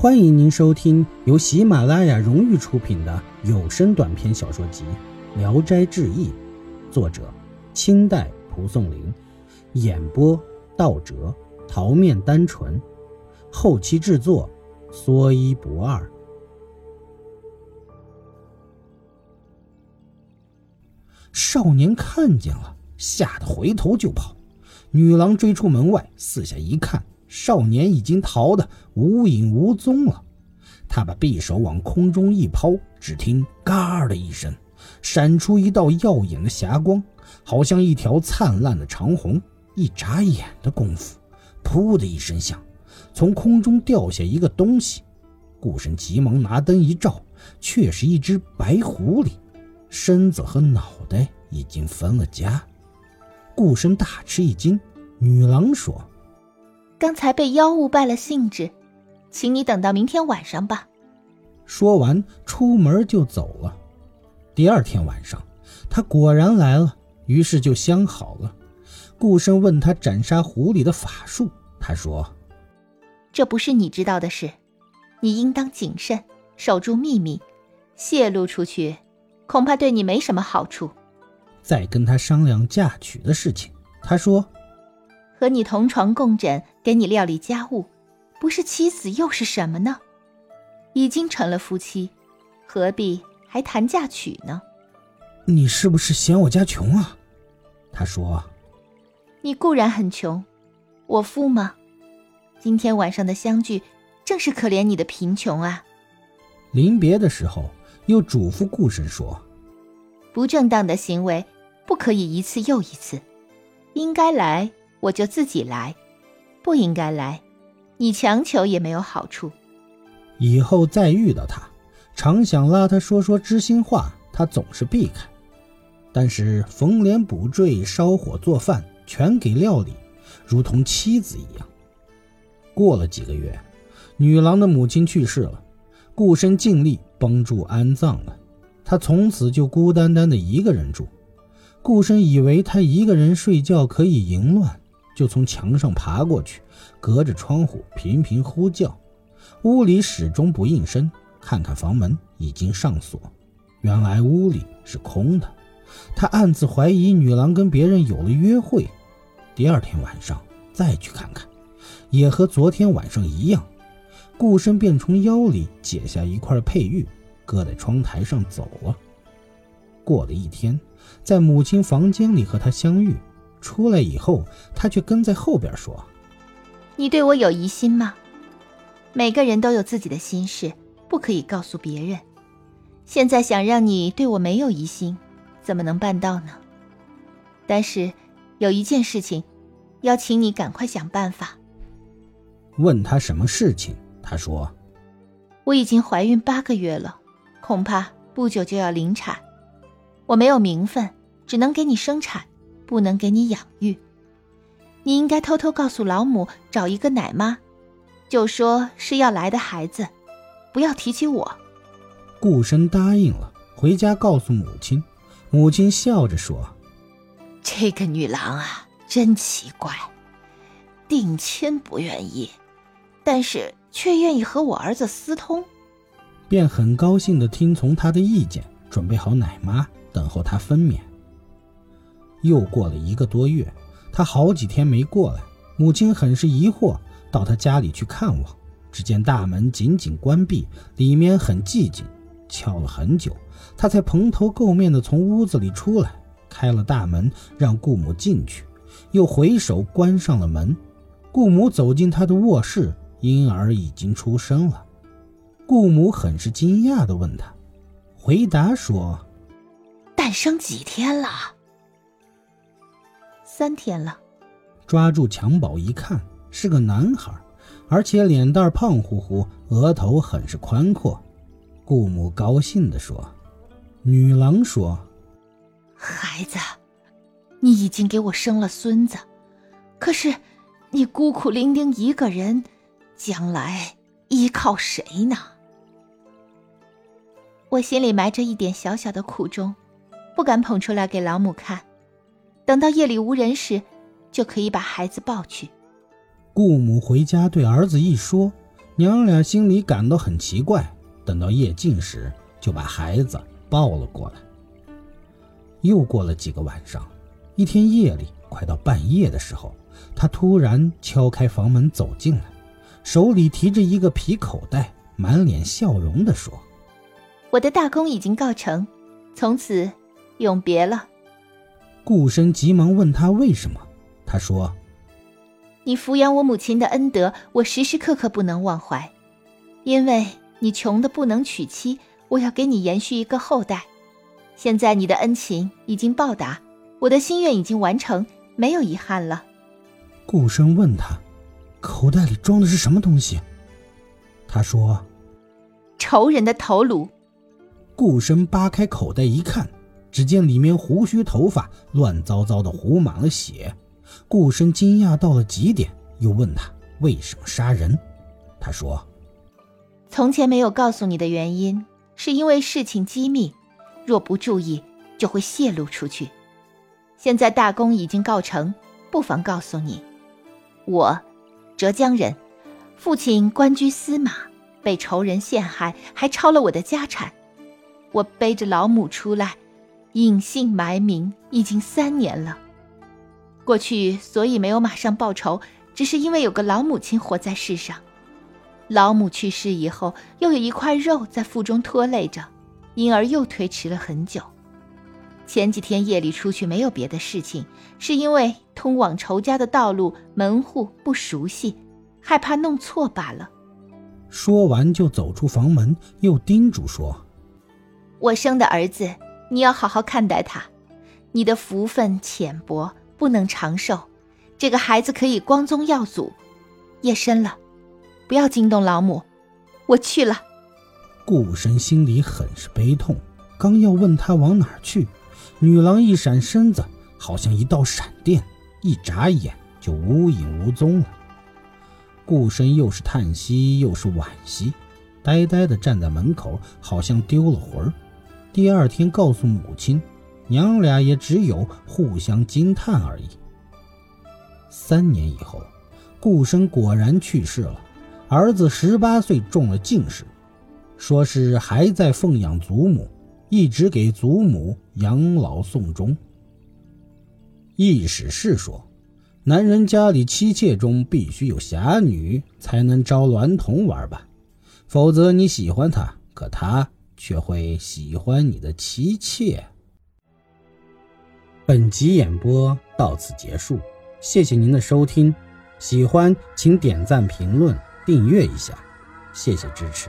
欢迎您收听由喜马拉雅荣誉出品的有声短篇小说集《聊斋志异》，作者清代蒲松龄，演播道哲、桃面单纯，后期制作说一不二。少年看见了，吓得回头就跑。女郎追出门外，四下一看。少年已经逃得无影无踪了，他把匕首往空中一抛，只听“嘎”的一声，闪出一道耀眼的霞光，好像一条灿烂的长虹。一眨眼的功夫，噗的一声响，从空中掉下一个东西。顾生急忙拿灯一照，却是一只白狐狸，身子和脑袋已经分了家。顾生大吃一惊，女郎说。刚才被妖物败了兴致，请你等到明天晚上吧。说完，出门就走了。第二天晚上，他果然来了，于是就相好了。顾生问他斩杀狐狸的法术，他说：“这不是你知道的事，你应当谨慎，守住秘密，泄露出去，恐怕对你没什么好处。”再跟他商量嫁娶的事情，他说。和你同床共枕，给你料理家务，不是妻子又是什么呢？已经成了夫妻，何必还谈嫁娶呢？你是不是嫌我家穷啊？他说：“你固然很穷，我富吗？今天晚上的相聚，正是可怜你的贫穷啊。”临别的时候，又嘱咐顾生说：“不正当的行为，不可以一次又一次，应该来。”我就自己来，不应该来，你强求也没有好处。以后再遇到他，常想拉他说说知心话，他总是避开。但是逢连补缀、烧火做饭，全给料理，如同妻子一样。过了几个月，女郎的母亲去世了，顾生尽力帮助安葬了。他从此就孤单单的一个人住。顾生以为他一个人睡觉可以淫乱。就从墙上爬过去，隔着窗户频频呼叫，屋里始终不应声。看看房门已经上锁，原来屋里是空的。他暗自怀疑女郎跟别人有了约会。第二天晚上再去看看，也和昨天晚上一样。顾生便从腰里解下一块佩玉，搁在窗台上走了。过了一天，在母亲房间里和他相遇。出来以后，他却跟在后边说：“你对我有疑心吗？每个人都有自己的心事，不可以告诉别人。现在想让你对我没有疑心，怎么能办到呢？但是有一件事情，要请你赶快想办法。”问他什么事情，他说：“我已经怀孕八个月了，恐怕不久就要临产。我没有名分，只能给你生产。”不能给你养育，你应该偷偷告诉老母找一个奶妈，就说是要来的孩子，不要提起我。顾生答应了，回家告诉母亲。母亲笑着说：“这个女郎啊，真奇怪，定亲不愿意，但是却愿意和我儿子私通。”便很高兴地听从他的意见，准备好奶妈，等候他分娩。又过了一个多月，他好几天没过来，母亲很是疑惑，到他家里去看望。只见大门紧紧关闭，里面很寂静，敲了很久，他才蓬头垢面地从屋子里出来，开了大门，让顾母进去，又回手关上了门。顾母走进他的卧室，婴儿已经出生了。顾母很是惊讶地问他，回答说：“诞生几天了？”三天了，抓住襁褓一看，是个男孩，而且脸蛋胖乎乎，额头很是宽阔。顾母高兴地说：“女郎说，孩子，你已经给我生了孙子，可是你孤苦伶仃一个人，将来依靠谁呢？我心里埋着一点小小的苦衷，不敢捧出来给老母看。”等到夜里无人时，就可以把孩子抱去。顾母回家对儿子一说，娘俩心里感到很奇怪。等到夜静时，就把孩子抱了过来。又过了几个晚上，一天夜里快到半夜的时候，他突然敲开房门走进来，手里提着一个皮口袋，满脸笑容地说：“我的大功已经告成，从此永别了。”顾生急忙问他为什么，他说：“你抚养我母亲的恩德，我时时刻刻不能忘怀，因为你穷的不能娶妻，我要给你延续一个后代。”现在你的恩情已经报答，我的心愿已经完成，没有遗憾了。顾生问他：“口袋里装的是什么东西？”他说：“仇人的头颅。”顾生扒开口袋一看，只见里面胡须头发乱糟糟的，糊满了血。顾生惊讶到了极点，又问他为什么杀人。他说：“从前没有告诉你的原因，是因为事情机密。”若不注意，就会泄露出去。现在大功已经告成，不妨告诉你：我，浙江人，父亲官居司马，被仇人陷害，还抄了我的家产。我背着老母出来，隐姓埋名，已经三年了。过去所以没有马上报仇，只是因为有个老母亲活在世上。老母去世以后，又有一块肉在腹中拖累着。因而又推迟了很久。前几天夜里出去没有别的事情，是因为通往仇家的道路门户不熟悉，害怕弄错罢了。说完就走出房门，又叮嘱说：“我生的儿子，你要好好看待他。你的福分浅薄，不能长寿。这个孩子可以光宗耀祖。夜深了，不要惊动老母，我去了。”顾生心里很是悲痛，刚要问他往哪儿去，女郎一闪身子，好像一道闪电，一眨眼就无影无踪了。顾生又是叹息又是惋惜，呆呆地站在门口，好像丢了魂儿。第二天告诉母亲，娘俩也只有互相惊叹而已。三年以后，顾生果然去世了，儿子十八岁中了进士。说是还在奉养祖母，一直给祖母养老送终。意史是说，男人家里妻妾中必须有侠女，才能招娈童玩吧，否则你喜欢他，可他却会喜欢你的妻妾。本集演播到此结束，谢谢您的收听，喜欢请点赞、评论、订阅一下，谢谢支持。